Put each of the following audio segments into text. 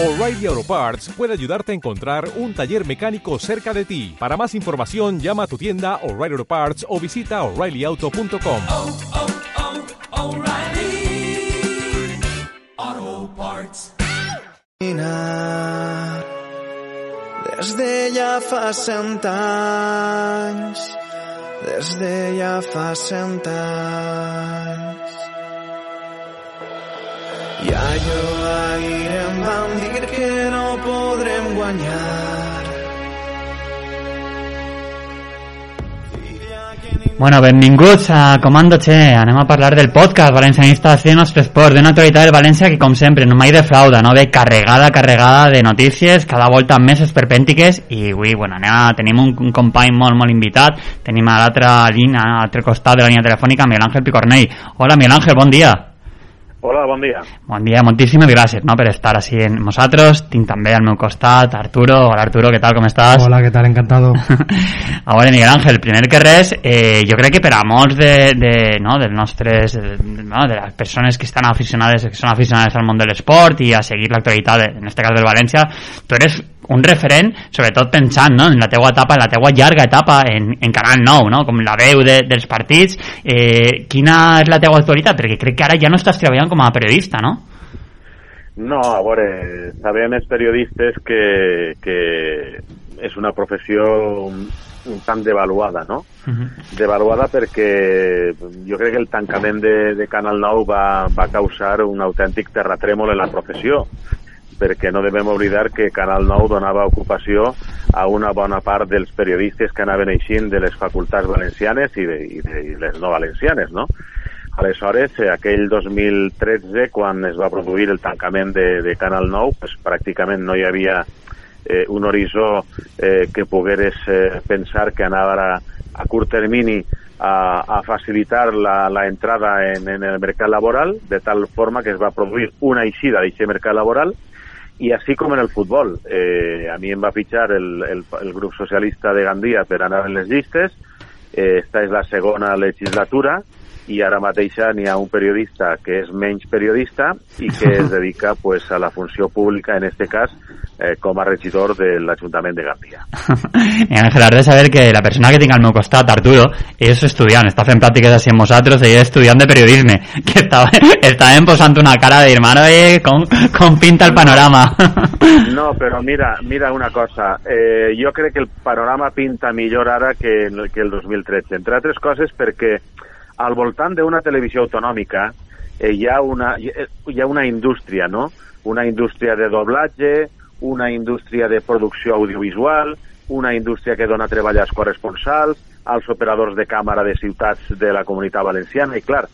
O'Reilly Auto Parts puede ayudarte a encontrar un taller mecánico cerca de ti. Para más información, llama a tu tienda O'Reilly Auto Parts o visita oreillyauto.com. oh, oh, O'Reilly Auto Parts. Des de ja fa cent anys, des de ja fa cent anys. I allò ahir em van que no podrem guanyar. Bueno, benvinguts a Comando Che. Anem a parlar del podcast valencianista de nostre esport, d'una actualitat del València que, com sempre, no mai defrauda, no? Ve carregada, carregada de notícies, cada volta més esperpèntiques, i avui, bueno, anem a, tenim un, un company molt, molt invitat, tenim a l'altra línia, a l'altre costat de la línia telefònica, Miguel Ángel Picornell. Hola, Miguel Ángel, bon dia. Hola, bon dia. Bon dia, moltíssimes gràcies no, per estar així amb nosaltres. Tinc també al meu costat Arturo. Hola Arturo, què tal, com estàs? Hola, ¿qué tal? Encantado. A veure, Miguel Ángel, primer que res, eh, jo crec que per a molts de, de, no, dels nostres, de, no, de les persones que estan aficionades, que són aficionades al món de l'esport i a seguir l'actualitat, en este cas del València, tu eres un referent, sobretot pensant no, en la teua etapa, en la teua llarga etapa en, en Canal 9, no? com la veu de, dels partits. Eh, quina és la teua actualitat? Perquè crec que ara ja no estàs treballant com a periodista, no? No, a veure, sabem els periodistes que, que és una professió un, un tant devaluada, no? Uh -huh. Devaluada perquè jo crec que el tancament de, de Canal 9 va, va causar un autèntic terratrèmol en la professió perquè no devem oblidar que Canal 9 donava ocupació a una bona part dels periodistes que anaven eixint de les facultats valencianes i, de, i, de, i les no valencianes, no? Aleshores, eh, aquell 2013, quan es va produir el tancament de, de Canal 9, pues, pràcticament no hi havia eh, un horitzó eh, que pogueres eh, pensar que anava a, a curt termini a, a facilitar la, la entrada en, en el mercat laboral, de tal forma que es va produir una eixida d'aquest mercat laboral, i així com en el futbol. Eh, a mi em va fitxar el, el, el grup socialista de Gandia per anar en les llistes, eh, esta és la segona legislatura, i ara mateix n'hi ha un periodista que és menys periodista i que es dedica pues, a la funció pública, en este cas, eh, com a regidor de l'Ajuntament de Gandia. Mira, Ángel, has de saber que la persona que tinc al meu costat, Arturo, és estudiant, està fent pràctiques així amb nosaltres, ell és estudiant de periodisme, que estava, estàvem posant una cara de dir, mare, com, com pinta el panorama. No, però mira, mira una cosa, eh, jo crec que el panorama pinta millor ara que, el- que el 2013, entre altres coses perquè al voltant d'una televisió autonòmica eh, hi, ha una, hi hi ha una indústria, no? Una indústria de doblatge, una indústria de producció audiovisual, una indústria que dona treball als corresponsals, als operadors de càmera de ciutats de la comunitat valenciana, i clar,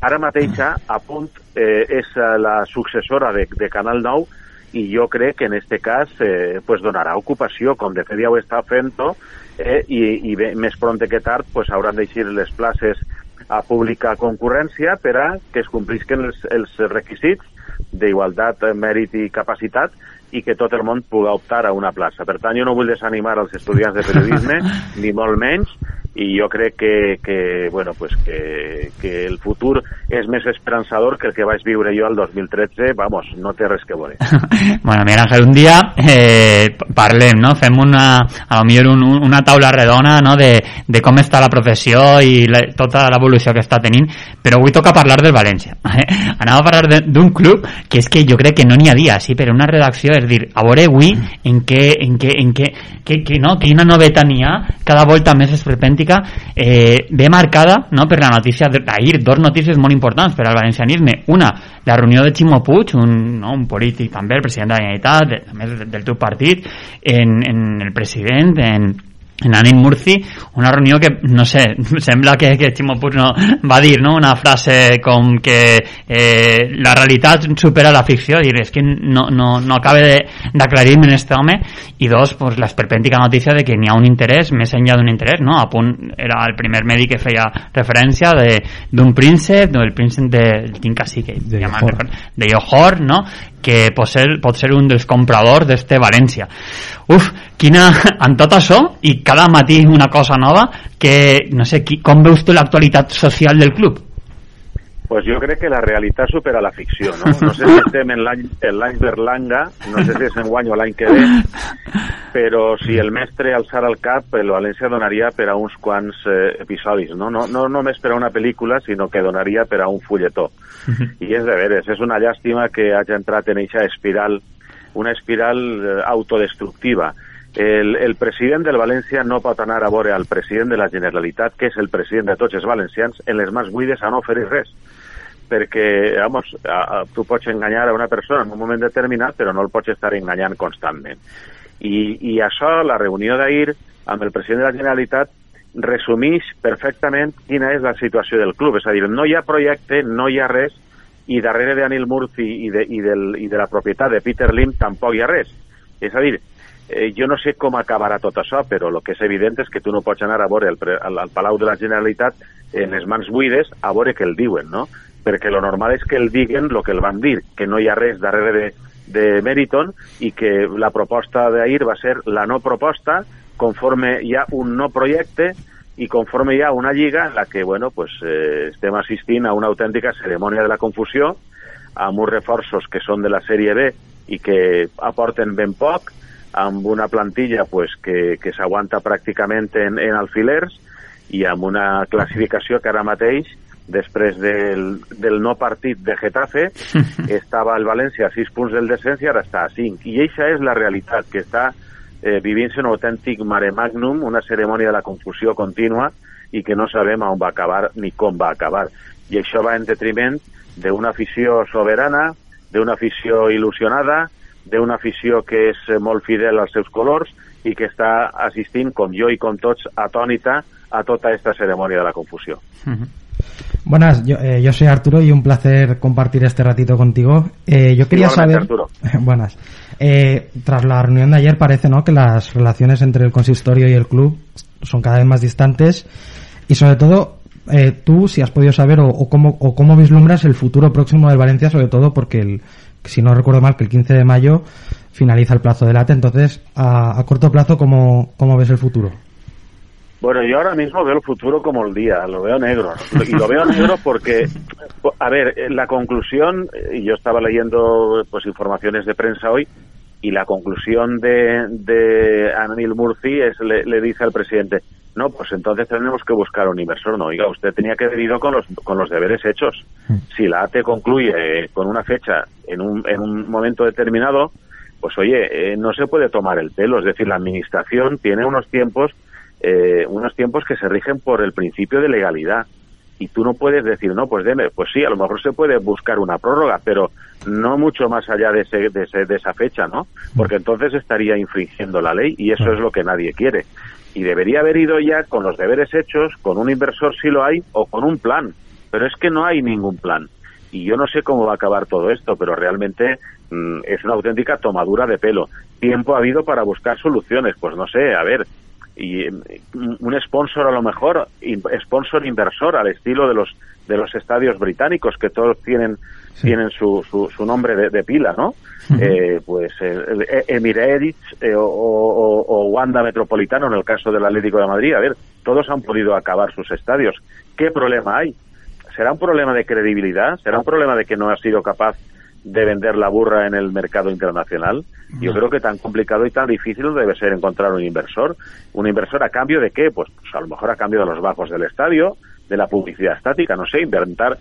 ara mateixa a punt eh, és eh, la successora de, de Canal 9 i jo crec que en este cas eh, pues donarà ocupació, com de fet ja ho està fent eh, i, i bé, més pront que tard pues, hauran d'eixir les places a pública concurrència per a que es complisquen els, els requisits d'igualtat, mèrit i capacitat i que tot el món pugui optar a una plaça. Per tant, jo no vull desanimar els estudiants de periodisme, ni molt menys, i jo crec que, que, bueno, pues que, que el futur és més esperançador que el que vaig viure jo el 2013, vamos, no té res que veure. bueno, mira, Ángel, un dia eh, parlem, no? Fem una, a lo millor un, un- una taula redona, no?, de, de com està la professió i la, tota l'evolució que està tenint, però avui toca parlar del València. Anava a parlar d'un club que és que jo crec que no n'hi ha dia, sí, però una redacció, és dir, a veure avui en què, en què, en què, que, que, no, quina novetat n'hi ha, cada volta més esperpèntica, eh, ve marcada no, per la notícia d'ahir, dos notícies molt importants per al valencianisme. Una, la reunió de Ximo Puig, un, no, un polític també, el president de la Generalitat, de, a més del teu partit, en, en el president, en, en Anin Murci, una reunió que, no sé, sembla que, que Ximo Puig no, va dir no? una frase com que eh, la realitat supera la ficció, dir, és que no, no, no acaba de- d'aclarir-me en este home, i dos, pues, la esperpèntica notícia de que n'hi ha un interès, més enllà d'un interès, no? a punt era el primer medi que feia referència de- d'un príncep, del príncep de, el tinc així, que De Johor. de Johor, no? Que pot ser, pot ser un dels compradors d'este València. Uf, quina, en tot això, i cada matí una cosa nova, que, no sé, qui, com veus tu l'actualitat social del club? Pues jo crec que la realitat supera la ficció, no? No sé si estem en l'any Berlanga, no sé si és en guany o l'any que ve, però si el mestre alçara el cap, el València donaria per a uns quants eh, episodis, no? No, no només per a una pel·lícula, sinó que donaria per a un fulletó. I és de veres, és una llàstima que hagi entrat en eixa espiral, una espiral eh, autodestructiva. El, el president del València no pot anar a veure al president de la Generalitat, que és el president de tots els valencians, en les mans buides a no oferir res perquè, vamos, a, a, tu pots enganyar a una persona en un moment determinat, però no el pots estar enganyant constantment. I, i això, la reunió d'ahir amb el president de la Generalitat resumeix perfectament quina és la situació del club. És a dir, no hi ha projecte, no hi ha res, i darrere d'Anil Murphy i de, i, del, i de la propietat de Peter Lim tampoc hi ha res. És a dir, eh, jo no sé com acabarà tot això, però el que és evident és que tu no pots anar a veure el, al, al Palau de la Generalitat en les mans buides a veure què el diuen, no? Perquè lo normal és que el diguen el que el van dir, que no hi ha res darrere de, de Meriton i que la proposta d'ahir va ser la no proposta conforme hi ha un no projecte i conforme hi ha una lliga en la que bueno, pues, eh, estem assistint a una autèntica cerimònia de la confusió amb uns reforços que són de la sèrie B i que aporten ben poc, amb una plantilla pues, que, que s'aguanta pràcticament en, en alfilers i amb una classificació que ara mateix després del, del no partit de Getafe, estava el València a 6 punts del descens i ara està a 5. I això és la realitat, que està eh, vivint-se un autèntic mare magnum, una cerimònia de la confusió contínua i que no sabem on va acabar ni com va acabar. I això va en detriment d'una afició soberana, d'una afició il·lusionada, d'una afició que és molt fidel als seus colors i que està assistint, com jo i com tots, atònita a tota aquesta cerimònia de la confusió. Uh -huh. Buenas, yo, eh, yo, soy Arturo y un placer compartir este ratito contigo. Eh, yo quería saber... Arturo. Buenas. Eh, tras la reunión de ayer parece ¿no? que las relaciones entre el consistorio y el club son cada vez más distantes y sobre todo eh, tú si has podido saber o, o, cómo, o cómo vislumbras el futuro próximo del Valencia sobre todo porque el, si no recuerdo mal que el 15 de mayo finaliza el plazo de late entonces a, a corto plazo ¿cómo, ¿cómo ves el futuro? Bueno, yo ahora mismo veo el futuro como el día, lo veo negro. Y lo veo negro porque, a ver, la conclusión, y yo estaba leyendo pues informaciones de prensa hoy, y la conclusión de, de Anil Murphy es, le, le, dice al presidente, no, pues entonces tenemos que buscar un inversor. No, oiga, usted tenía que haber ido con los, con los deberes hechos. Si la ATE concluye con una fecha en un, en un momento determinado, pues oye, eh, no se puede tomar el pelo. Es decir, la administración tiene unos tiempos eh, unos tiempos que se rigen por el principio de legalidad. Y tú no puedes decir, no, pues deme, pues sí, a lo mejor se puede buscar una prórroga, pero no mucho más allá de, ese, de, ese, de esa fecha, ¿no? Porque entonces estaría infringiendo la ley y eso es lo que nadie quiere. Y debería haber ido ya con los deberes hechos, con un inversor si lo hay, o con un plan. Pero es que no hay ningún plan. Y yo no sé cómo va a acabar todo esto, pero realmente mmm, es una auténtica tomadura de pelo. Tiempo ha habido para buscar soluciones. Pues no sé, a ver, y un sponsor a lo mejor, sponsor inversor al estilo de los de los estadios británicos que todos tienen sí. tienen su, su, su, nombre de, de pila, ¿no? Uh -huh. eh, pues el, el Emirates eh, o, o, o, Wanda Metropolitano en el caso del Atlético de Madrid, a ver, todos han podido acabar sus estadios. ¿Qué problema hay? ¿Será un problema de credibilidad? ¿Será un problema de que no ha sido capaz de vender la burra en el mercado internacional. Yo creo que tan complicado y tan difícil debe ser encontrar un inversor. ¿Un inversor a cambio de qué? Pues, pues a lo mejor a cambio de los bajos del estadio, de la publicidad estática, no sé, inventar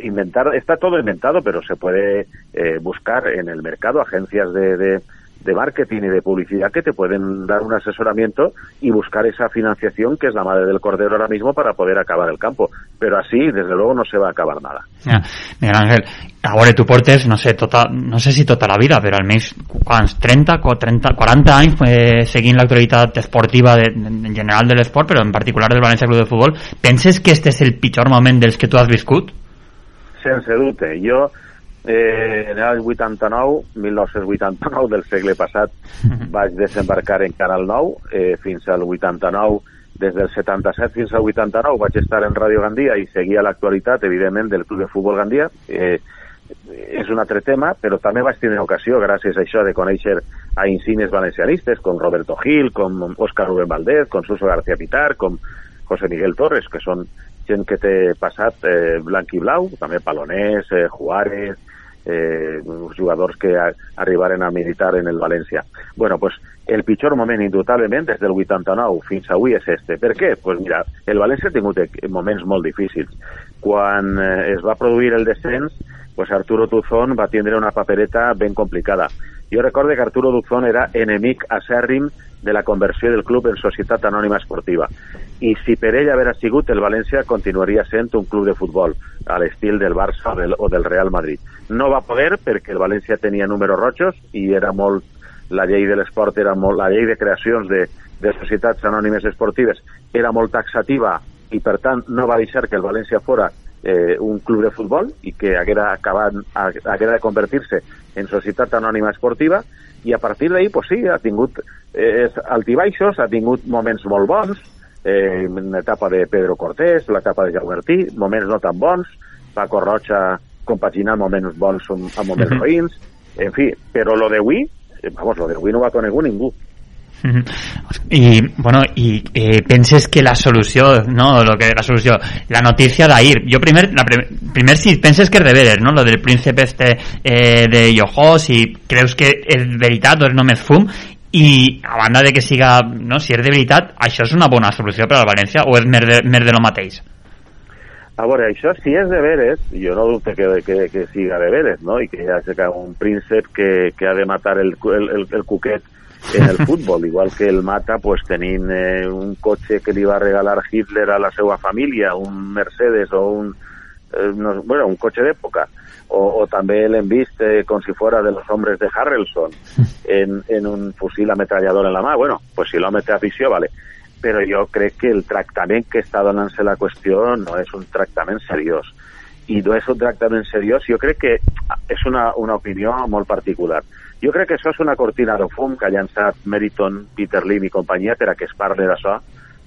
inventar está todo inventado pero se puede eh, buscar en el mercado agencias de, de, de, marketing y de publicidad que te pueden dar un asesoramiento y buscar esa financiación que es la madre del cordero ahora mismo para poder acabar el campo pero así desde luego no se va a acabar nada ja. Miguel Ángel a veure, tu portes, no sé, tota, no sé si tota la vida, però almenys quants, 30, 30 40 anys eh, seguint l'actualitat esportiva de, en general de l'esport, però en particular del València Club de Futbol. Penses que este és el pitjor moment dels que tu has viscut? Sense dubte. Jo, eh, l'any 89, 1989 del segle passat, vaig desembarcar en Canal 9 eh, fins al 89 des del 77 fins al 89 vaig estar en Ràdio Gandia i seguia l'actualitat, evidentment, del Club de Futbol Gandia. Eh, és un altre tema, però també vaig tenir ocasió, gràcies a això, de conèixer a insignes valencianistes com Roberto Gil, com Óscar Rubén Valdés, com Suso García Pitar, com José Miguel Torres, que són gent que té passat eh, blanc i blau, també Palonés, eh, Juárez, eh, jugadors que a, arribaren a militar en el València. Bueno, pues el pitjor moment, indubtablement, des del 89 fins avui és este. Per què? Pues mira, el València ha tingut moments molt difícils. Quan eh, es va produir el descens, pues Arturo Tuzón va tindre una papereta ben complicada. Jo recordo que Arturo Tuzón era enemic acèrrim de la conversió del club en Societat Anònima Esportiva. I si per ell haver sigut, el València continuaria sent un club de futbol, a l'estil del Barça o del, o del Real Madrid. No va poder perquè el València tenia números rojos i era molt la llei de l'esport era molt, la llei de creacions de, de societats anònimes esportives era molt taxativa i per tant no va deixar que el València fora eh, un club de futbol i que haguera acabat haguera de convertir-se en societat anònima esportiva i a partir d'ahir, pues sí, ha tingut eh, altibaixos, ha tingut moments molt bons, eh, l'etapa de Pedro Cortés, l'etapa de Jaumertí, moments no tan bons, Paco Rocha compaginant moments bons amb, moments roïns, en fi, però lo d'avui, eh, vamos, lo d'avui no va conegut ningú. I, bueno, i eh, penses que la solució, no, lo que la solució, la notícia d'ahir, jo primer, la prim, primer si penses que és de no, lo del príncipe este eh, de Yoho, si creus que és veritat o és només fum, i a banda de que siga, no, si és de veritat, això és una bona solució per al València o és més de, més de lo mateix? A si és de veres, jo no dubte que, que, que siga de veres, no? I que hagi un príncep que, que ha de matar el, el, el, el cuquet en el futbol, igual que el mata pues tenint eh, un cotxe que li va regalar Hitler a la seva família, un Mercedes o un, eh, no, bueno, un cotxe d'època, o, o també l'hem vist eh, com si fora de los hombres de Harrelson en, en un fusil ametrallador en la mà, bueno, pues si l'home té afició, vale. Però jo crec que el tractament que està donant-se la qüestió no és un tractament seriós. I no és un tractament seriós, jo crec que és una, una opinió molt particular. Jo crec que això és una cortina de fum que ha llançat Meriton, Peter Lim i companyia per a que es parli d'això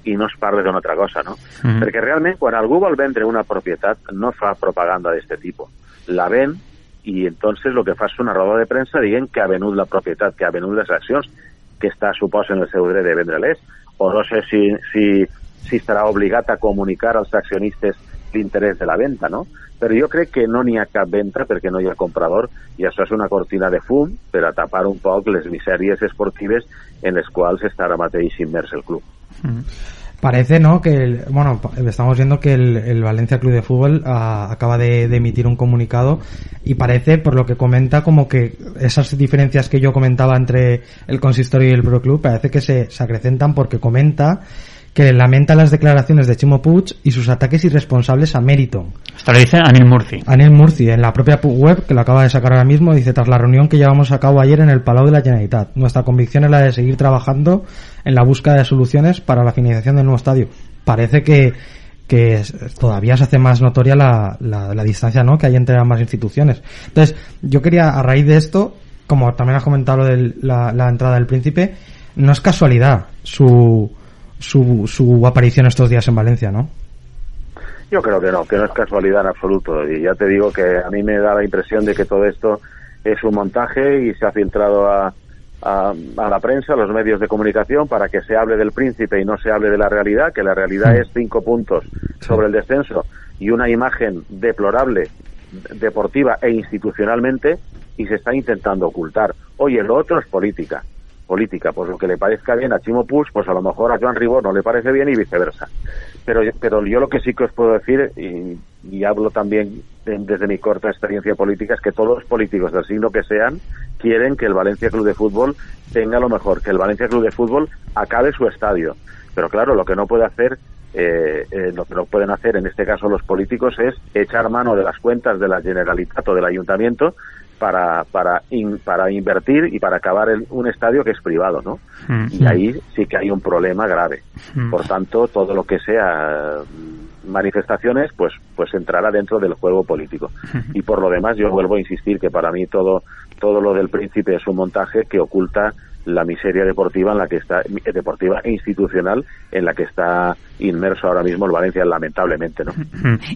i no es parli d'una altra cosa, no? Mm -hmm. Perquè realment quan algú vol vendre una propietat no fa propaganda d'aquest tipus. La ven i entonces lo que fa és una roda de premsa dient que ha venut la propietat, que ha venut les accions, que està suposen el seu dret de vendre-les, o no sé si, si, si estarà obligat a comunicar als accionistes l'interès de la venda, no? Però jo crec que no n'hi ha cap venda perquè no hi ha comprador i això és una cortina de fum per a tapar un poc les misèries esportives en les quals està ara mateix immers el club. Mm. Parece, ¿no? Que, el, bueno, estamos viendo que el, Valencia Club de Fútbol uh, acaba de, emitir un comunicado y parece, por lo que comenta, como que esas diferencias que yo comentaba entre el consistorio y el Pro Club parece que se acrecentan porque comenta que lamenta las declaraciones de Chimo Puig y sus ataques irresponsables a Meriton. Esto lo dice Anil Murci. Anil Murci, en la propia web, que lo acaba de sacar ahora mismo, dice, tras la reunión que llevamos a cabo ayer en el Palau de la Generalitat, nuestra convicción es la de seguir trabajando en la búsqueda de soluciones para la finalización del nuevo estadio. Parece que, que todavía se hace más notoria la, la, la distancia ¿no? que hay entre ambas instituciones. Entonces, yo quería, a raíz de esto, como también has comentado lo de la, la entrada del príncipe, no es casualidad su su, su aparición estos días en Valencia, ¿no? Yo creo que no, que no es casualidad en absoluto. Y ya te digo que a mí me da la impresión de que todo esto es un montaje y se ha filtrado a, a, a, la prensa, a los medios de comunicación, para que se hable del príncipe y no se hable de la realidad, que la realidad es cinco puntos sobre el descenso y una imagen deplorable deportiva e institucionalmente y se está intentando ocultar. Oye, lo otro es política política, pues lo que le parezca bien a Chimo Puig, pues a lo mejor a Joan Ribó no le parece bien y viceversa. Pero, pero yo lo que sí que os puedo decir, y, y hablo también desde mi corta experiencia política, es que todos los políticos del signo que sean quieren que el Valencia Club de Fútbol tenga lo mejor, que el Valencia Club de Fútbol acabe su estadio. Pero claro, lo que no puede hacer eh, eh, lo que no pueden hacer en este caso los políticos es echar mano de las cuentas de la Generalitat o del Ayuntamiento para, para, in, para invertir y para acabar en un estadio que es privado, ¿no? Mm. Y ahí sí que hay un problema grave. Mm. Por tanto, todo lo que sea manifestaciones, pues, pues entrará dentro del juego político. Mm. Y por lo demás, yo vuelvo a insistir que para mí todo, todo lo del príncipe es un montaje que oculta la miseria deportiva en la que está deportiva e institucional en la que está inmerso ahora mismo el Valencia lamentablemente no?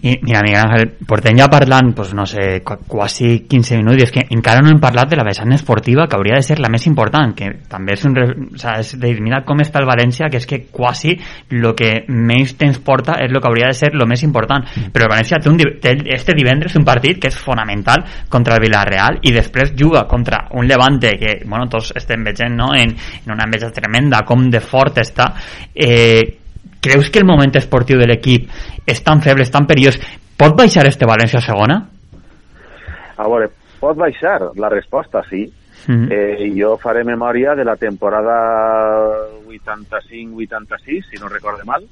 I mira, Miguel Ángel, portem ja parlant pues, no sé, qu quasi 15 minuts i és que encara no hem parlat de la vessant esportiva que hauria de ser la més important que també és un o sea, és de dir, mira com està el València que és que quasi el que menys temps porta és el que hauria de ser el més important. Però el València té, un, té este divendres un partit que és fonamental contra el Villarreal i després juga contra un Levante que bueno, tots estem veient no? en, en una enveja tremenda com de fort està eh, creus que el moment esportiu de l'equip és tan feble, és tan perillós pot baixar este València a segona? a veure, pot baixar? La resposta sí Mm. Eh, jo faré memòria de la temporada 85-86, si no recorde mal.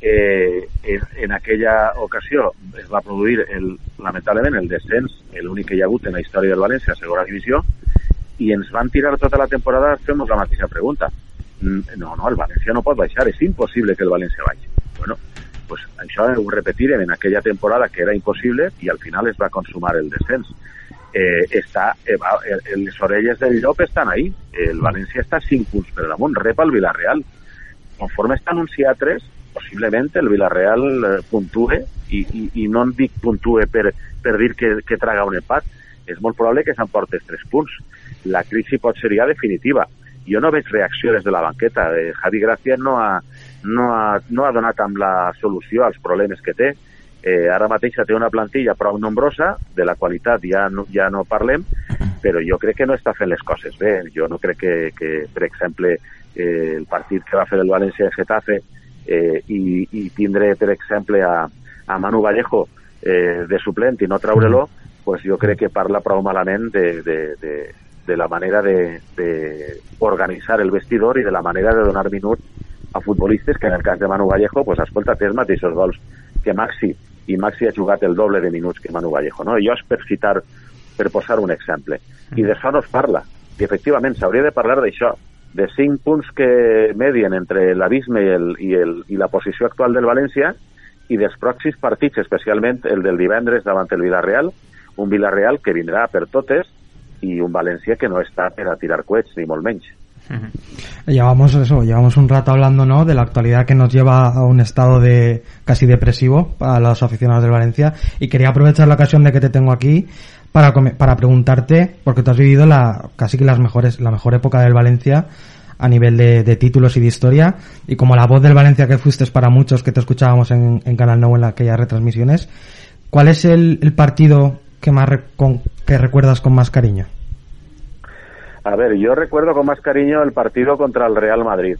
Eh, en, en aquella ocasió es va produir, el, lamentablement, el descens, l'únic que hi ha hagut en la història del València a segona divisió, i ens van tirar tota la temporada fent-nos la mateixa pregunta. Mm, No, no, el València no pot baixar, és impossible que el València baixi. Bueno, pues això ho repetirem en aquella temporada que era impossible i al final es va consumar el descens. Eh, està, eh, les orelles del llop estan ahí. El València està 5 punts per damunt, rep el Villarreal. Conforme està anunciat 3, possiblement el Villarreal eh, puntue, i, i, i no en dic puntue per, per dir que, que traga un empat, és molt probable que s'emportes 3 punts. La crisi pot ser ja definitiva. Jo no veig reacció des de la banqueta. Eh, Javi Gracia no ha, no, ha, no ha donat amb la solució als problemes que té. Eh, ara mateix té una plantilla prou nombrosa, de la qualitat ja no, ja no parlem, però jo crec que no està fent les coses bé. Jo no crec que, que per exemple, eh, el partit que va fer el València de Getafe eh, i, i tindre, per exemple, a, a Manu Vallejo eh, de suplent i no treure-lo, pues jo crec que parla prou malament de, de, de, de la manera de, de organitzar el vestidor i de la manera de donar minuts a futbolistes que en el cas de Manu Vallejo, pues, escolta, té els mateixos gols que Maxi, i Maxi ha jugat el doble de minuts que Manu Vallejo, no? Jo és per citar, per posar un exemple. I d'això no es parla. I efectivament s'hauria de parlar d'això, de cinc punts que medien entre l'abisme i, el, i, el, i la posició actual del València i dels pròxims partits, especialment el del divendres davant el Villarreal, un Villarreal que vindrà per totes i un València que no està per a tirar coets, ni molt. Llevamos eso, llevamos un rato hablando, ¿no? De la actualidad que nos lleva a un estado de casi depresivo a los aficionados del Valencia y quería aprovechar la ocasión de que te tengo aquí para para preguntarte porque tú has vivido la casi que las mejores la mejor época del Valencia a nivel de, de títulos y de historia y como la voz del Valencia que fuiste para muchos que te escuchábamos en, en Canal 9 en aquellas retransmisiones, ¿cuál es el partido que más re- con- que recuerdas con más cariño? A ver, yo recuerdo con más cariño el partido contra el Real Madrid,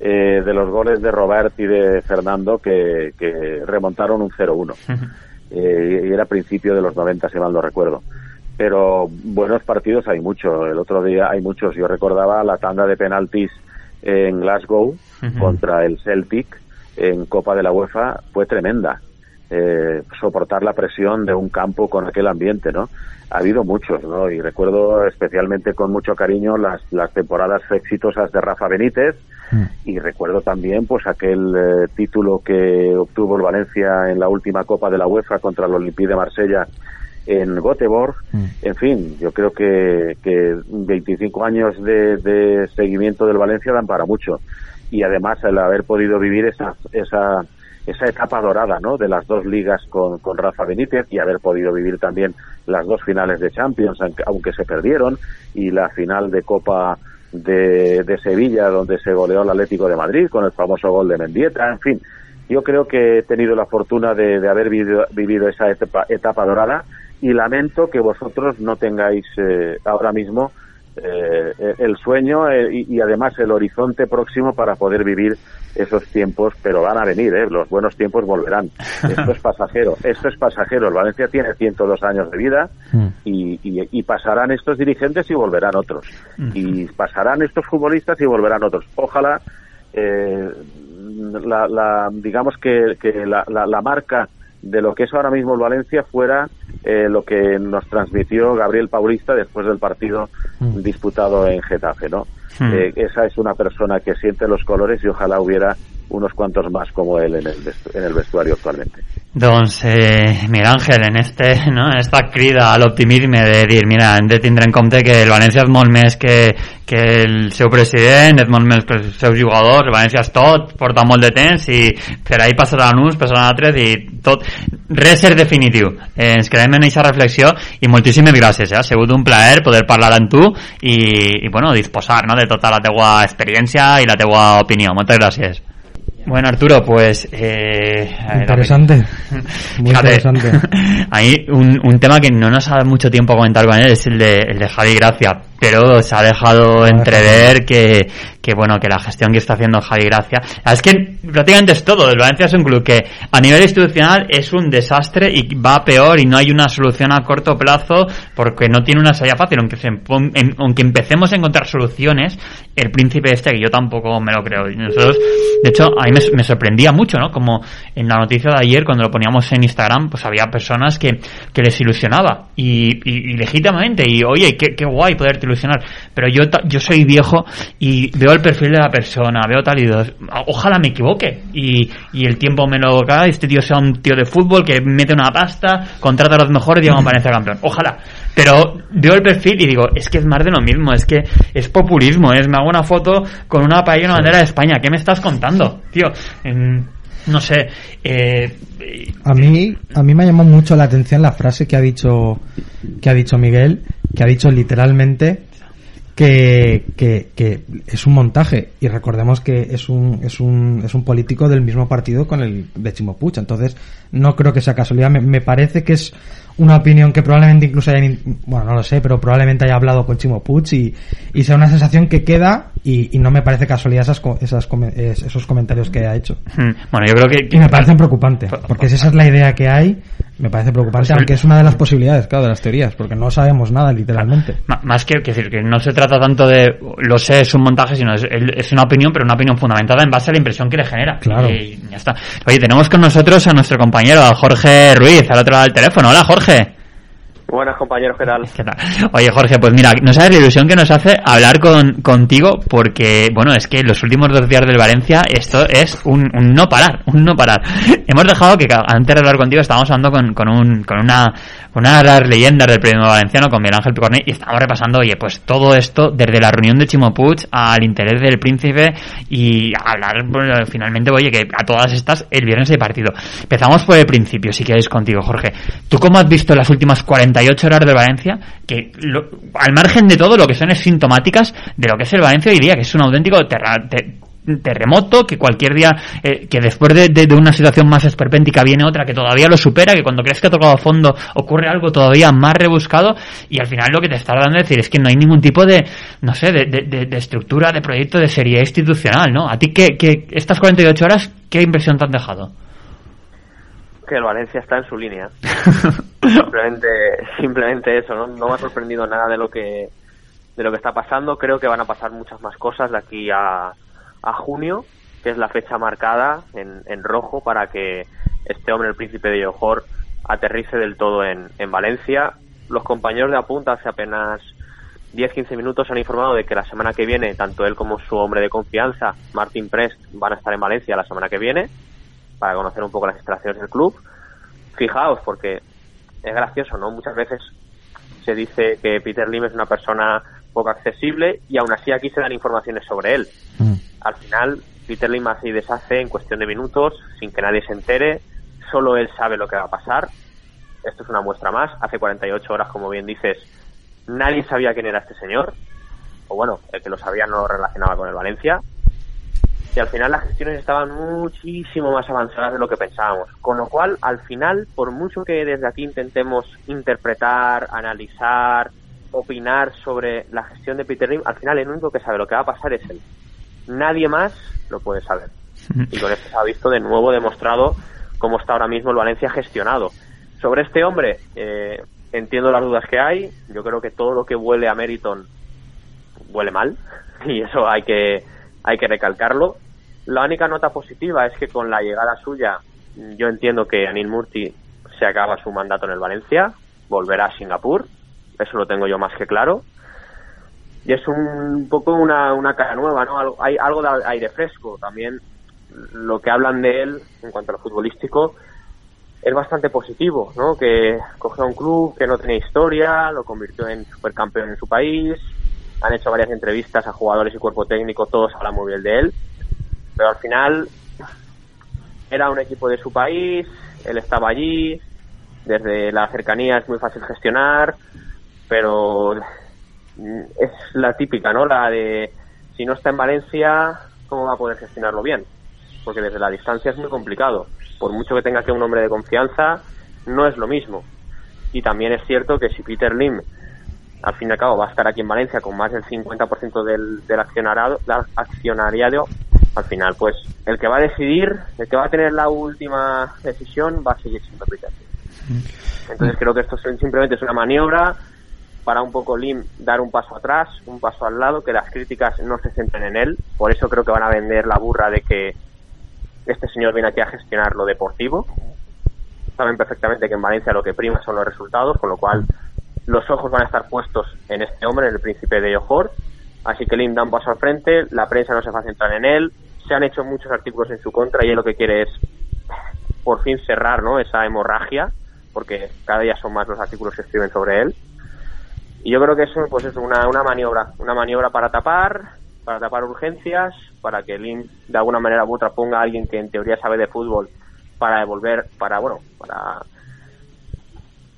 eh, de los goles de Robert y de Fernando que, que remontaron un 0-1. Eh, y era a principio de los 90, si mal no recuerdo. Pero buenos partidos hay muchos. El otro día hay muchos. Yo recordaba la tanda de penaltis en Glasgow contra el Celtic en Copa de la UEFA fue tremenda. Eh, soportar la presión de un campo con aquel ambiente, ¿no? Ha habido muchos, ¿no? Y recuerdo especialmente con mucho cariño las, las temporadas exitosas de Rafa Benítez, y recuerdo también pues aquel eh, título que obtuvo el Valencia en la última Copa de la UEFA contra el Olympique de Marsella en Göteborg. En fin, yo creo que, que 25 años de, de seguimiento del Valencia dan para mucho. Y además el haber podido vivir esa, esa, esa etapa dorada ¿no? de las dos ligas con, con Rafa Benítez y haber podido vivir también las dos finales de Champions, aunque, se perdieron, y la final de Copa de, de Sevilla, donde se goleó el Atlético de Madrid con el famoso gol de Mendieta, en fin. Yo creo que he tenido la fortuna de, de haber vivido, vivido esa etapa, etapa dorada y lamento que vosotros no tengáis eh, ahora mismo eh, el sueño eh, y, y además el horizonte próximo para poder vivir esos tiempos, pero van a venir, ¿eh? los buenos tiempos volverán. Esto es pasajero, esto es pasajero. El Valencia tiene 102 años de vida y, y- y pasarán estos dirigentes y volverán otros. Y pasarán estos futbolistas y volverán otros. Ojalá, eh, la, la- digamos que, que la, la- la marca de lo que es ahora mismo el Valencia fuera eh, lo que nos transmitió Gabriel Paulista después del partido disputado en Getafe, ¿no? Hmm. Eh, esa es una persona que siente los colores y ojalá hubiera unos cuantos más como él en el, vestu- en el vestuario actualmente. Doncs, eh, Miguel Ángel, en, este, no, en esta crida a l'optimisme de dir, mira, hem de tindre en compte que el València és molt més que, que el seu president, és molt més que els seus jugadors, el València és tot, porta molt de temps i per ahí passaran uns, passaran altres i tot, res és definitiu. Eh, ens quedem en aquesta reflexió i moltíssimes gràcies, eh? ha sigut un plaer poder parlar amb tu i, i bueno, disposar no, de tota la teua experiència i la teua opinió. Moltes gràcies. Bueno, Arturo, pues... Eh, Interesante. Muy Fíjate, interesante. Ahí un, un tema que no nos ha dado mucho tiempo a comentar con él es el de, el de Javi Gracia, pero se ha dejado entrever que, que bueno, que la gestión que está haciendo Javi Gracia, es que prácticamente es todo, el Valencia es un club que a nivel institucional es un desastre y va peor y no hay una solución a corto plazo porque no tiene una salida fácil, aunque, se en- aunque empecemos a encontrar soluciones, el príncipe este, que yo tampoco me lo creo, nosotros, de hecho, a mí me, me sorprendía mucho, ¿no? Como en la noticia de ayer, cuando lo poníamos en Instagram, pues había personas que, que les ilusionaba. Y, y- y legítimamente, y oye, qué, qué guay poderte ilusionar, pero yo, yo soy viejo y veo el perfil de la persona, veo tal y dos, ojalá me equivoque. Y, y el tiempo me lo cae, este tío sea un tío de fútbol que mete una pasta, contrata a los mejores y un Valencia campeón, ojalá, pero veo el perfil y digo, es que es más de lo mismo, es que es populismo, es me hago una foto con una paella y una bandera de España, ¿qué me estás contando, tío? En- no sé, eh, A mí, a mí me ha llamado mucho la atención la frase que ha dicho, que ha dicho Miguel, que ha dicho literalmente que, que, que es un montaje. Y recordemos que es un, es un, es un político del mismo partido con el de Chimo Puig, entonces no creo que sea casualidad, me, me parece que es una opinión que probablemente incluso haya, bueno, no lo sé, pero probablemente haya hablado con Chimo Puig y, y sea una sensación que queda y, y no me parece casualidad esas, esas, esos comentarios que ha hecho. hmm, bueno, yo creo que... Y me parece preocupante, porque si esa es la idea que hay, me parece preocupante, Pues aunque es una de las posibilidades, claro, de las teorías, porque no sabemos nada, literalmente. Ma- Más que, que decir, que no se trata tanto de, lo sé, es un montaje, sino es, es una opinión, pero una opinión fundamentada en base a la impresión que le genera. Claro. Y ya está. Oye, tenemos con nosotros a nuestro compañero, a Jorge Ruiz, al otro lado del teléfono. Hola, Jorge. Buenas compañeros, ¿qué? ¿Qué tal? Oye, Jorge, pues mira, no sabes la ilusión que nos hace hablar con, contigo porque, bueno, es que los últimos dos días del Valencia esto es un, un no parar, un no parar. Hemos dejado que antes de hablar contigo estábamos hablando con, con, un, con una, una de las leyendas del periodismo valenciano, con Miguel Ángel Picornet, y estábamos repasando, oye, pues todo esto desde la reunión de Chimo Puig al interés del príncipe y hablar, bueno, finalmente, oye, que a todas estas el viernes hay partido. Empezamos por el principio, si queréis contigo, Jorge. ¿Tú cómo has visto las últimas 48 horas de Valencia? Que lo- al margen de todo, lo que son es sintomáticas de lo que es el Valencia hoy día, que es un auténtico terra- te- terremoto, que cualquier día, eh, que después de, una situación más esperpéntica viene otra que todavía lo supera, que cuando crees que ha tocado fondo ocurre algo todavía más rebuscado y al final lo que te está dando a decir es que no hay ningún tipo de, no sé, de, de- estructura, de proyecto, de seriedad institucional, ¿no? ¿A ti qué- estas 48 horas, qué impresión te han dejado? Que el Valencia está en su línea. simplemente, simplemente eso, ¿no? No me ha sorprendido nada de lo que de lo que está pasando. Creo que van a pasar muchas más cosas de aquí a, a junio, que es la fecha marcada en, en rojo para que este hombre, el príncipe de Johor, aterrice del todo en, en Valencia. Los compañeros de Apunta hace apenas 10-15 minutos han informado de que la semana que viene, tanto él como su hombre de confianza, Martin Prest, van a estar en Valencia la semana que viene para conocer un poco las instalaciones del club. Fijaos, porque es gracioso, ¿no? Muchas veces se dice que Peter Lim es una persona poco accesible y aún así aquí se dan informaciones sobre él. Al final, Peter Lim hace y deshace en cuestión de minutos, sin que nadie se entere, solo él sabe lo que va a pasar. Esto es una muestra más. Hace 48 horas, como bien dices, nadie sabía quién era este señor. O bueno, el que lo sabía no lo relacionaba con el Valencia. Y al final las gestiones estaban muchísimo más avanzadas de lo que pensábamos. Con lo cual, al final, por mucho que desde aquí intentemos interpretar, analizar, opinar sobre la gestión de Peter Lim, al final el único que sabe lo que va a pasar es él. Nadie más lo puede saber. Y con esto se ha visto de nuevo demostrado cómo está ahora mismo el Valencia gestionado. Sobre este hombre, eh, entiendo las dudas que hay. Yo creo que todo lo que huele a Meriton huele mal. Y eso hay que, hay que recalcarlo. La única nota positiva es que con la llegada suya, yo entiendo que Anil Murti se acaba su mandato en el Valencia, volverá a Singapur. Eso lo tengo yo más que claro. y es un poco una, cara nueva, ¿no? Algo- Hay algo de aire fresco. También lo que hablan de él en cuanto a lo futbolístico es bastante positivo, ¿no? Que cogió a un club que no tenía historia, lo convirtió en supercampeón en su país, han hecho varias entrevistas a jugadores y cuerpo técnico, todos hablan muy bien de él, pero al final era un equipo de su país, él estaba allí, desde la cercanía es muy fácil gestionar, pero es la típica, ¿no? La de si no está en Valencia, ¿cómo va a poder gestionarlo bien? Porque desde la distancia es muy complicado. Por mucho que tenga que un hombre de confianza, no es lo mismo. Y también es cierto que si Peter Lim, al fin y al cabo, va a estar aquí en Valencia con más del 50% del, del accionariado, del accionariado, al final, pues el que va a decidir, el que va a tener la última decisión, va a seguir siendo Peter Lim. Entonces creo que esto es- simplemente es una maniobra para un poco Lim dar un paso atrás, un paso al lado, que las críticas no se centren en él. Por eso creo que van a vender la burra de que este señor viene aquí a gestionar lo deportivo. Saben perfectamente que en Valencia lo que prima son los resultados, con lo cual los ojos van a estar puestos en este hombre, en el príncipe de Johor. Así que Lim da un paso al frente, la prensa no se va a centrar en él. Se han hecho muchos artículos en su contra y él lo que quiere es por fin cerrar ¿no? esa hemorragia, porque cada día son más los artículos que escriben sobre él. Y yo creo que eso pues es una, una maniobra, una maniobra para tapar, para tapar urgencias, para que Lim de alguna manera u otra ponga a alguien que en teoría sabe de fútbol para devolver, para bueno, para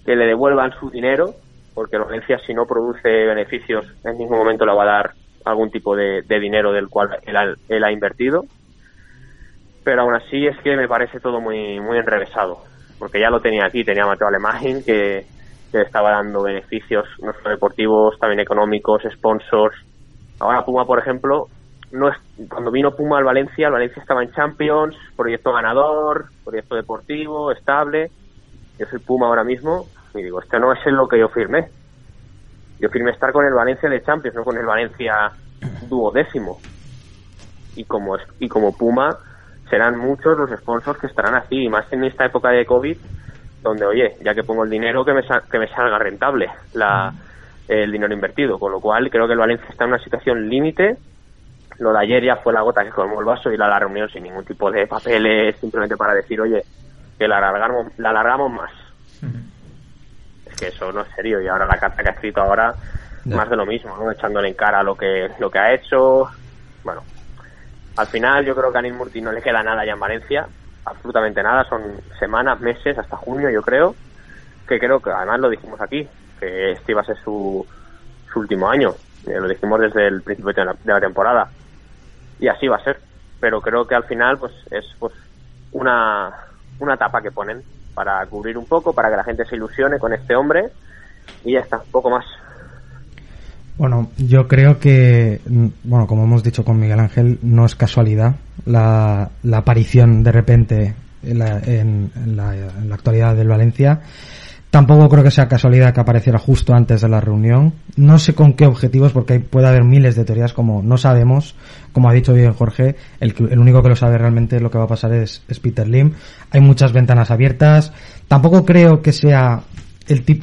que le devuelvan su dinero, porque el Valencia si no produce beneficios en ningún momento le va a dar algún tipo de, dinero del cual él, ha- él ha invertido. Pero aún así es que me parece todo muy muy enrevesado, porque ya lo tenía aquí, tenía Mateo Alemán que, que estaba dando beneficios no solo deportivos, también económicos, sponsors. Ahora Puma, por ejemplo, no es, cuando vino Puma al Valencia, el Valencia estaba en Champions, proyecto ganador, proyecto deportivo, estable. Yo soy Puma ahora mismo y digo, esto no es lo que yo firmé. Yo firmé estar con el Valencia de Champions, no con el Valencia duodécimo. Y como, y como Puma, serán muchos los sponsors que estarán así, y más en esta época de COVID, donde, oye, ya que pongo el dinero, que me, que me salga rentable la, el dinero invertido. Con lo cual, creo que el Valencia está en una situación límite. Lo de ayer ya fue la gota que colmó el vaso y la reunión sin ningún tipo de papeles, simplemente para decir, oye, que la alargamos, la alargamos más. Que eso no es serio. Y ahora la carta que ha escrito ahora, más de lo mismo, ¿no? Echándole en cara lo que, lo que ha hecho. Bueno, al final yo creo que a Anil Murti no le queda nada ya en Valencia, absolutamente nada, son semanas, meses, hasta junio yo creo, que creo que además lo dijimos aquí, que este iba a ser su, su último año, Eh, lo dijimos desde el principio de la, de la temporada, y así va a ser, pero creo que al final pues es pues una, una tapa que ponen para cubrir un poco, para que la gente se ilusione con este hombre, y ya está, poco más. Bueno, yo creo que, mm, bueno, como hemos dicho con Miguel Ángel, no es casualidad la, la aparición de repente en la, en- en la- en la actualidad del Valencia. Tampoco creo que sea casualidad que apareciera justo antes de la reunión. No sé con qué objetivos, porque puede haber miles de teorías, como no sabemos, como ha dicho bien Jorge, el, único que lo sabe realmente lo que va a pasar es, Peter Lim. Hay muchas ventanas abiertas. Tampoco creo que sea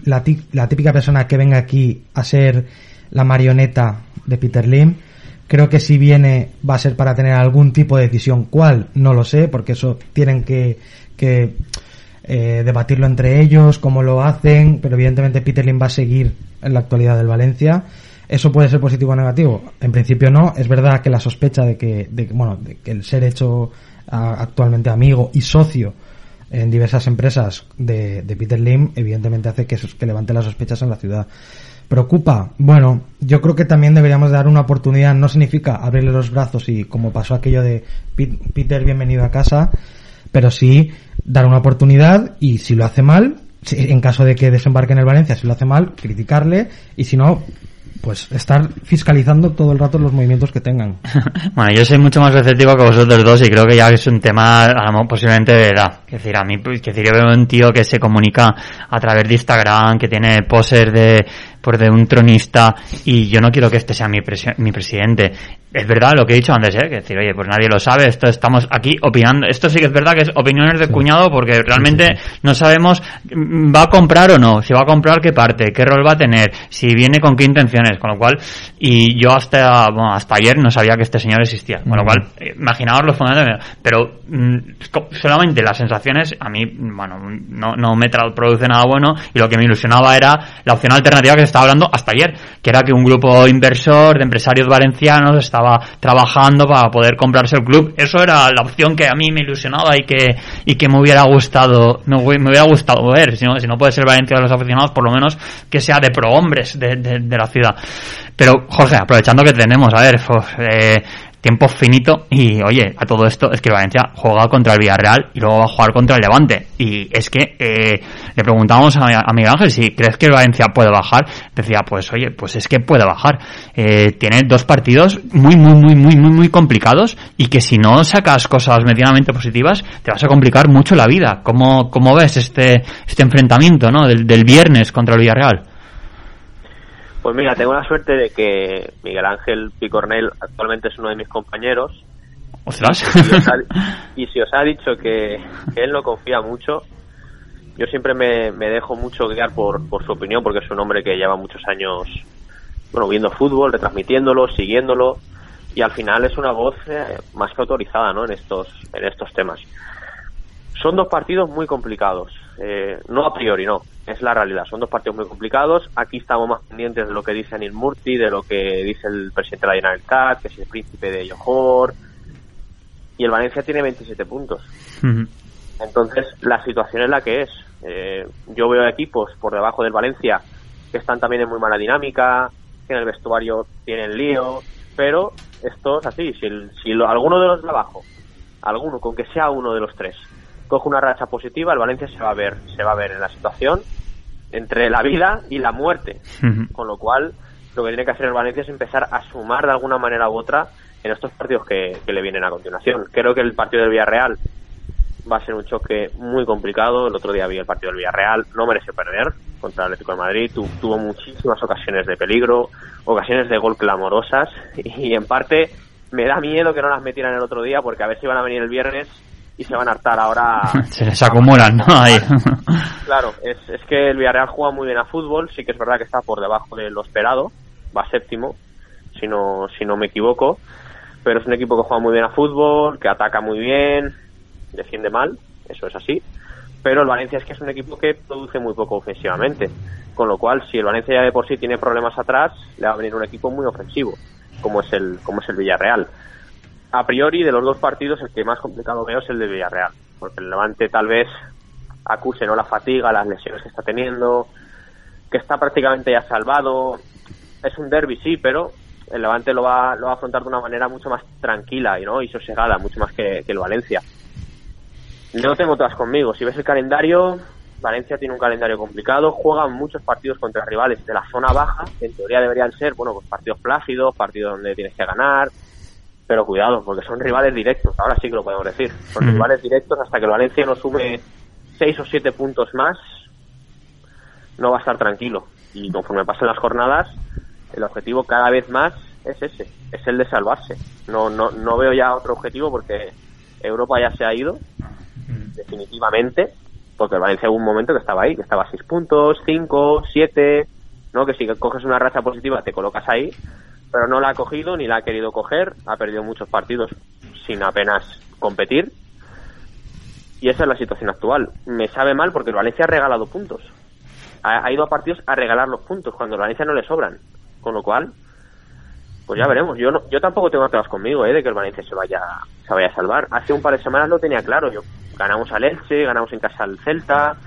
la, típica persona que venga aquí a ser la marioneta de Peter Lim. Creo que si viene va a ser para tener algún tipo de decisión. ¿Cuál? No lo sé, porque eso tienen que eh, debatirlo entre ellos, cómo lo hacen, pero evidentemente Peter Lim va a seguir en la actualidad del Valencia. ¿Eso puede ser positivo o negativo? En principio no. Es verdad que la sospecha de que, de, bueno, de que el ser hecho actualmente amigo y socio en diversas empresas de, de Peter Lim, evidentemente hace que, que levante las sospechas en la ciudad. ¿Preocupa? Bueno, yo creo que también deberíamos dar una oportunidad. No significa abrirle los brazos y como pasó aquello de "Pi- Peter, bienvenido a casa, pero sí dar una oportunidad y si lo hace mal, en caso de que desembarque en el Valencia, si lo hace mal, criticarle y si no, pues estar fiscalizando todo el rato los movimientos que tengan. Bueno, yo soy mucho más receptivo que vosotros dos y creo que ya es un tema, posiblemente de edad. Es decir, a mí, pues, decir, yo veo un tío que se comunica a través de Instagram, que tiene poses de, por de un tronista y yo no quiero que este sea mi, presi- mi presidente. Es verdad lo que he dicho antes, ¿eh? que decir, oye, pues nadie lo sabe, esto estamos aquí opinando. Esto sí que es verdad que es opiniones de cuñado porque realmente no sabemos mm, va a comprar o no, si va a comprar qué parte, qué rol va a tener, si viene con qué intenciones, con lo cual, y yo hasta, bueno, hasta ayer no sabía que este señor existía, con lo Mm. cual, eh, imaginaos los fundamentos, pero mm, solamente las sensaciones a mí, bueno, no, no me tra- produce nada bueno y lo que me ilusionaba era la opción alternativa que estaba hablando hasta ayer, que era que un grupo inversor de empresarios valencianos estaba trabajando para poder comprarse el club. Eso era la opción que a mí me ilusionaba y que, y que me hubiera gustado, me, me hubiera gustado ver. Si no, puede ser Valencia de los aficionados, por lo menos que sea de pro hombres de, de- de la ciudad. Pero, Jorge, aprovechando que tenemos, a ver, pues, eh, tiempo finito y oye, a todo esto es que Valencia juega contra el Villarreal y luego va a jugar contra el Levante y es que eh, le preguntábamos a, a Miguel Ángel si crees que el Valencia puede bajar, decía pues oye, pues es que puede bajar, Eh, tiene dos partidos muy muy muy muy muy muy complicados y que si no sacas cosas medianamente positivas te vas a complicar mucho la vida, ¿cómo, cómo ves este, este enfrentamiento ¿no? del, del viernes contra el Villarreal? Pues mira, tengo la suerte de que Miguel Ángel Picornel actualmente es uno de mis compañeros Ostras. y, os ha, y si os ha dicho que, que él no confía mucho, yo siempre me, me dejo mucho guiar por, por su opinión, porque es un hombre que lleva muchos años bueno, viendo fútbol, retransmitiéndolo, siguiéndolo, y al final es una voz eh, más que autorizada ¿no? en, estos, en estos temas. Son dos partidos muy complicados, eh, no a priori, no, es la realidad. Son dos partidos muy complicados. Aquí estamos más pendientes de lo que dice Anil Murti, de lo que dice el presidente de la Generalitat, que es el príncipe de Johor. Y el Valencia tiene 27 puntos. Entonces, la situación es la que es. Eh, yo veo equipos por debajo del Valencia que están también en muy mala dinámica, que en el vestuario tienen lío, pero esto es así. Si, el- si lo- alguno de los de abajo, alguno, con que sea uno de los tres, coge una racha positiva, el Valencia se va a ver, se va a ver en la situación entre la vida y la muerte. Con lo cual, lo que tiene que hacer el Valencia es empezar a sumar de alguna manera u otra en estos partidos que, que le vienen a continuación. Creo que el partido del Villarreal va a ser un choque muy complicado. El otro día vi el partido del Villarreal, no merece perder contra el Atlético de Madrid. Tu- tuvo muchísimas ocasiones de peligro, ocasiones de gol clamorosas y en parte me da miedo que no las metieran el otro día porque a ver si van a venir el viernes y se van a hartar ahora. Se les acumulan, ¿no? Ahí. Claro, es, es que el Villarreal juega muy bien a fútbol, sí que es verdad que está por debajo de lo esperado, va séptimo, si no, si no me equivoco, pero es un equipo que juega muy bien a fútbol, que ataca muy bien, defiende mal, eso es así, pero el Valencia es que es un equipo que produce muy poco ofensivamente, con lo cual si el Valencia ya de por sí tiene problemas atrás, le va a venir un equipo muy ofensivo, como es el, como es el Villarreal. A priori, de los dos partidos, el que más complicado veo es el de Villarreal, porque el Levante tal vez acuse no la fatiga, las lesiones que está teniendo, que está prácticamente ya salvado. Es un derby, sí, pero el Levante lo va, lo va a afrontar de una manera mucho más tranquila y no y sosegada, mucho más que, el Valencia. No tengo todas conmigo. Si ves el calendario, Valencia tiene un calendario complicado, juega muchos partidos contra rivales de la zona baja, que en teoría deberían ser, bueno, pues partidos plácidos, partidos donde tienes que ganar, pero cuidado, porque son rivales directos, ahora sí que lo podemos decir. Son rivales directos hasta que el Valencia no sume seis o siete puntos más, no va a estar tranquilo. Y conforme pasen las jornadas, el objetivo cada vez más es ese, es el de salvarse. No, no, no veo ya otro objetivo porque Europa ya se ha ido, definitivamente, porque el Valencia hubo un momento que estaba ahí, que estaba a 6 puntos, 5, 7, ¿no? que si coges una racha positiva te colocas ahí, pero no la ha cogido ni la ha querido coger, ha perdido muchos partidos sin apenas competir, y esa es la situación actual. Me sabe mal porque el Valencia ha regalado puntos. Ha, ido a partidos a regalar los puntos cuando el Valencia no le sobran. Con lo cual, pues ya veremos. Yo no, yo tampoco tengo todas conmigo, ¿eh? De que el Valencia se vaya, se vaya a salvar. Hace un par de semanas lo tenía claro. Yo ganamos al Elche, ganamos en casa al Celta.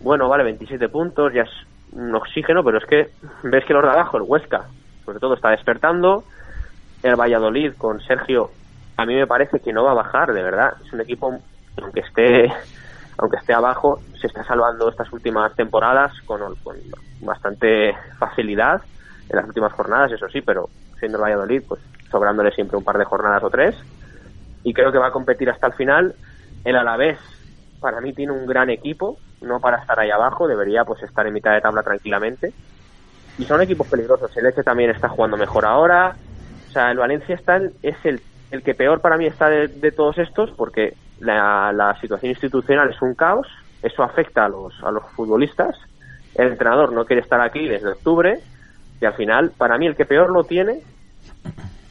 Bueno, vale, 27 puntos, ya es un oxígeno, pero es que ves que los de abajo, el Huesca, sobre todo está despertando. El Valladolid con Sergio, a mí me parece que no va a bajar, de verdad. Es un equipo, aunque esté aunque esté abajo, se está salvando estas últimas temporadas con, bastante facilidad en las últimas jornadas, eso sí, pero siendo el Valladolid, pues sobrándole siempre un par de jornadas o tres. Y creo que va a competir hasta el final. El Alavés, para mí, tiene un gran equipo, no para estar ahí abajo, debería pues estar en mitad de tabla tranquilamente. Y son equipos peligrosos. El Elche también está jugando mejor ahora. O sea, el Valencia está en- es el, el que peor para mí está de, de todos estos porque la, la situación institucional es un caos. Eso afecta a los, a los futbolistas. El entrenador no quiere estar aquí desde octubre y al final, para mí, el que peor lo tiene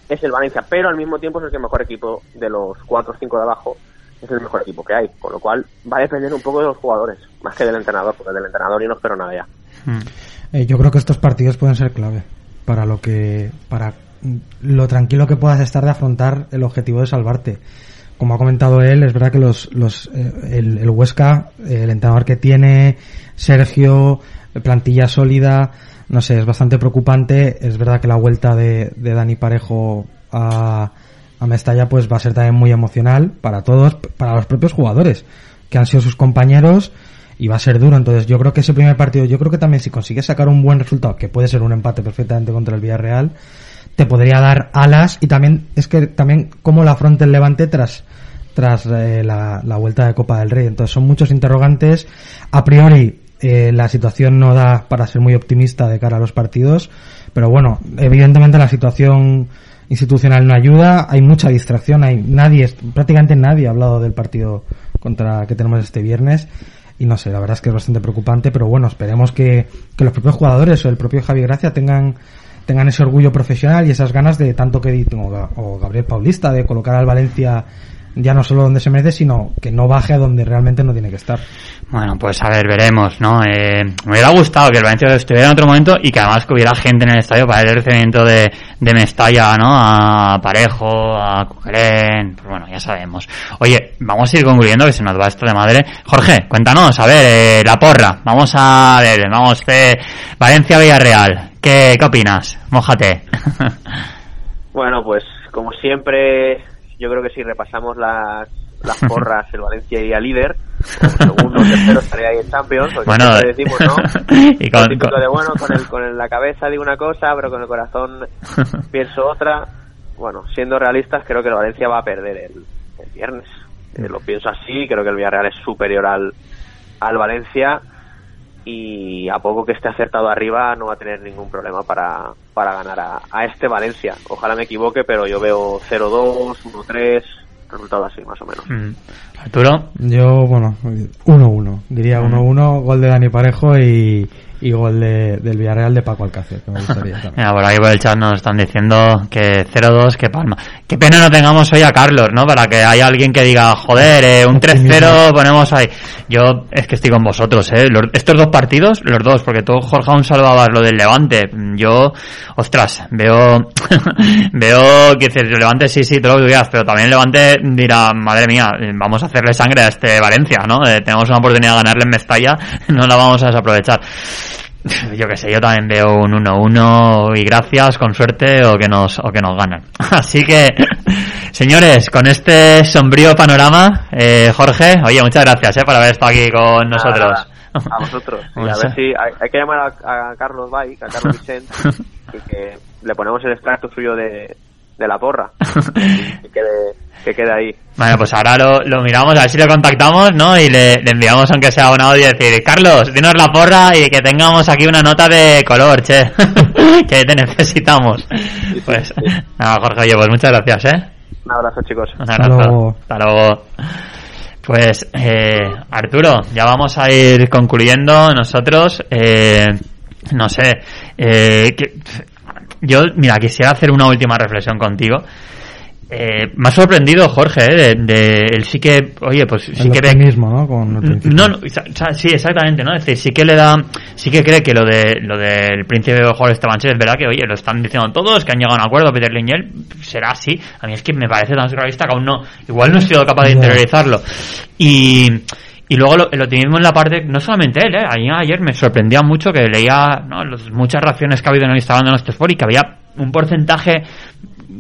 es el Valencia, pero al mismo tiempo es el que mejor equipo de los 4 o 5 de abajo es el mejor equipo que hay, con lo cual va a depender un poco de los jugadores, más que del entrenador, porque del entrenador yo no espero nada ya. Eh, yo creo que estos partidos pueden ser clave para lo que para lo tranquilo que puedas estar de afrontar el objetivo de salvarte. Como ha comentado él, es verdad que los, los eh, el, el Huesca, eh, el entrenador que tiene, Sergio, eh, plantilla sólida, no sé, es bastante preocupante. Es verdad que la vuelta de, de Dani Parejo a, a Mestalla pues va a ser también muy emocional para todos, para los propios jugadores, que han sido sus compañeros y va a ser duro. Entonces yo creo que ese primer partido, yo creo que también si consigues sacar un buen resultado, que puede ser un empate perfectamente contra el Villarreal, te podría dar alas y también es que también cómo la afronta el Levante tras tras eh, la, la vuelta de Copa del Rey. Entonces son muchos interrogantes. A priori eh, la situación no da para ser muy optimista de cara a los partidos, pero bueno, evidentemente la situación institucional no ayuda, hay mucha distracción, hay nadie, prácticamente nadie ha hablado del partido contra que tenemos este viernes y no sé, la verdad es que es bastante preocupante, pero bueno, esperemos que, que los propios jugadores o el propio Javi Gracia tengan tengan ese orgullo profesional y esas ganas de tanto que o, Ga- o Gabriel Paulista de colocar al Valencia ya no solo donde se merece, sino que no baje a donde realmente no tiene que estar. Bueno, pues a ver, veremos, ¿no? Eh, me hubiera gustado que el Valencia estuviera en otro momento y que además que hubiera gente en el estadio para el recibimiento de, de Mestalla, ¿no? A Parejo, a Coquelén, pues bueno, ya sabemos. Oye, vamos a ir concluyendo que se nos va esto de madre. Jorge, cuéntanos, a ver, eh, la porra. Vamos a ver, vamos de Valencia-Villarreal. ¿Qué, ¿Qué opinas? Mójate. Bueno, pues como siempre, yo creo que si repasamos las, las porras, el Valencia iría líder, segundo tercero estaría ahí en Champions, porque Bueno, siempre decimos, ¿no? y con- con- de bueno, con, el, con la cabeza digo una cosa, pero con el corazón pienso otra. Bueno, siendo realistas, creo que el Valencia va a perder el, el viernes. Eh, lo pienso así, creo que el Villarreal es superior al, al Valencia y a poco que esté acertado arriba no va a tener ningún problema para, para ganar a, a este Valencia. Ojalá me equivoque, pero yo veo 0-2, 1-3, resultado así más o menos. Mm. Arturo. Yo, bueno, 1-1. Diría 1-1, gol de Dani Parejo y, y gol de, del Villarreal de Paco Alcácer, que me gustaría también. Mira, por ahí por el chat nos están diciendo que 0-2, que palma. Qué pena no tengamos hoy a Carlos, ¿no? Para que haya alguien que diga, joder, eh, un 3-0 ponemos ahí. Yo es que estoy con vosotros, ¿eh? Los- estos dos partidos, los dos, porque tú, Jorge, aún salvabas lo del Levante. Yo, ostras, veo, veo que el Levante sí, sí, todo lo que digas, pero también el Levante dirá, madre mía, vamos a hacerle sangre a este Valencia, ¿no? Eh, tenemos una oportunidad de ganarle en Mestalla, no la vamos a desaprovechar. Yo que sé, yo también veo un 1-1 y gracias, con suerte, o que nos, o que nos ganan. Así que, señores, con este sombrío panorama, eh, Jorge, oye, muchas gracias, eh, por haber estado aquí con nosotros. Nada, nada. A vosotros. Y a ver si hay, hay que llamar a, a Carlos Bay, a Carlos Vicente, y que le ponemos el extracto suyo de, de la porra. que, quede, que quede ahí. Bueno, pues ahora lo, lo miramos, a ver si lo contactamos, ¿no? Y le, le enviamos aunque sea un audio y decir, Carlos, dinos la porra y que tengamos aquí una nota de color, che, que te necesitamos. Pues, nada, Jorge, oye, pues muchas gracias, ¿eh? Un abrazo, chicos. Un Hasta abrazo. luego. Hasta luego. Pues, eh, Arturo, ya vamos a ir concluyendo nosotros. Eh, no sé, eh, que- yo, mira, quisiera hacer una última reflexión contigo. Eh, me ha sorprendido Jorge, eh, de, de- él sí que, oye, pues sí el que ve optimismo, ¿no? Con el principio. no, no, o sea, sí, exactamente, ¿no? Es decir, sí que le da, sí que cree que lo de lo del príncipe de Juárez Esteban es verdad que, oye, lo están diciendo todos, que han llegado a un acuerdo, Peter Lingel, será así. A mí es que me parece tan surrealista que aún no, igual no he sido capaz de interiorizarlo. Y, y luego lo- el optimismo en la parte, no solamente él, ¿eh? Ayer, ayer me sorprendía mucho que leía muchas reacciones que ha habido en el Instagram de nuestro Sport y que había un porcentaje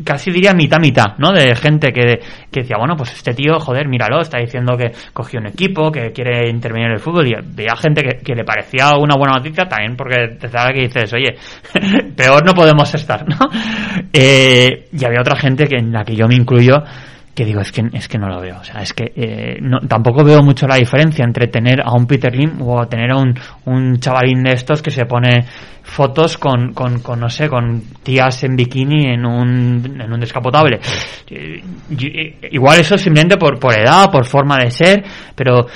casi diría mitad mitad, ¿no? De gente que, que decía, bueno, pues este tío, joder, míralo, está diciendo que cogió un equipo, que quiere intervenir en el fútbol, y veía gente que, le parecía una buena noticia también porque te sabes que dices, oye, peor no podemos estar, ¿no? Eh, y había otra gente que en la que yo me incluyo que digo, es que, es que no lo veo. O sea, es que eh, no, tampoco veo mucho la diferencia entre tener a un Peter Lim o tener a un, un chavalín de estos que se pone fotos con, con, con, no sé, con tías en bikini en un, en un descapotable. Eh, Igual eso simplemente por, por edad, por forma de ser, pero,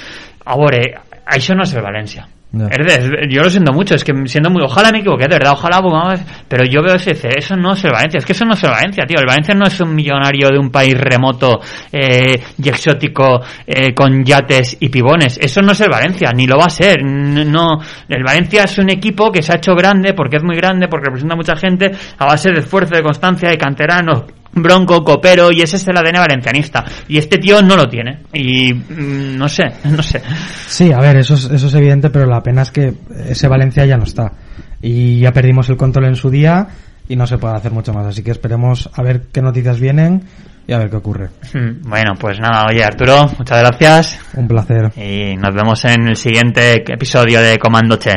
ahora, eso no es el Valencia. Yo lo siento mucho, es que siendo muy, ojalá me equivoqué, de verdad, ojalá, pues, pero yo veo ese, eso no es el Valencia, es que eso no es el Valencia, tío, el Valencia no es un millonario de un país remoto eh, y exótico eh, con yates y pibones, eso no es el Valencia, ni lo va a ser, no, el Valencia es un equipo que se ha hecho grande, porque es muy grande, porque representa a mucha gente, a base de esfuerzo, de constancia, de canteranos, bronco, copero, y ese es el ADN valencianista, y este tío no lo tiene, y mm, no sé, no sé. Sí, a ver, eso es, eso es evidente, pero la pena es que ese Valencia ya no está. Y ya perdimos el control en su día y no se puede hacer mucho más. Así que esperemos a ver qué noticias vienen y a ver qué ocurre. Mm, Bueno, pues nada, oye Arturo, muchas gracias Un placer. y nos vemos en el siguiente episodio de Comando Che.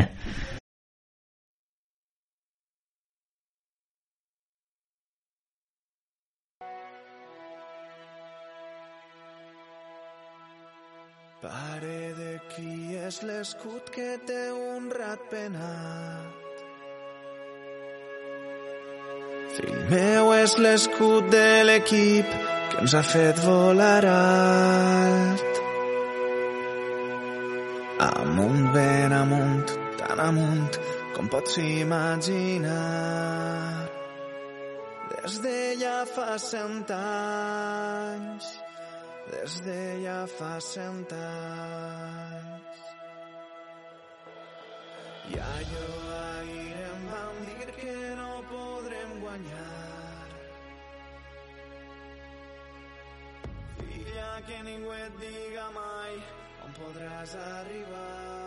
Que té un rat penat. Fill meu és l'escut de l'equip que ens ha fet volar alt. Amunt, ben amunt, tan amunt com pots imaginar. Des de ja fa cent anys, des de ja fa cent anys. I allò ahir em van dir que no podrem guanyar. Filla, que ningú et diga mai on podràs arribar.